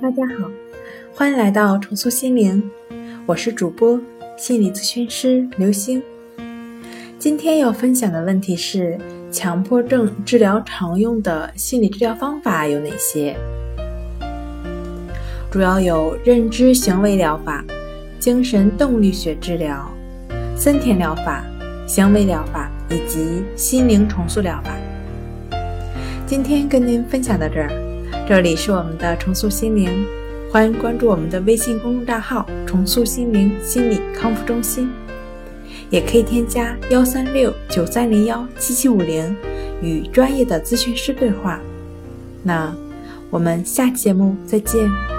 大家好，欢迎来到重塑心灵，我是主播心理咨询师刘星。今天要分享的问题是：强迫症治疗常用的心理治疗方法有哪些？主要有认知行为疗法、精神动力学治疗、森田疗法、行为疗法以及心灵重塑疗法。今天跟您分享到这儿。这里是我们的重塑心灵，欢迎关注我们的微信公众账号“重塑心灵心理康复中心”，也可以添加幺三六九三零幺七七五零与专业的咨询师对话。那我们下期节目再见。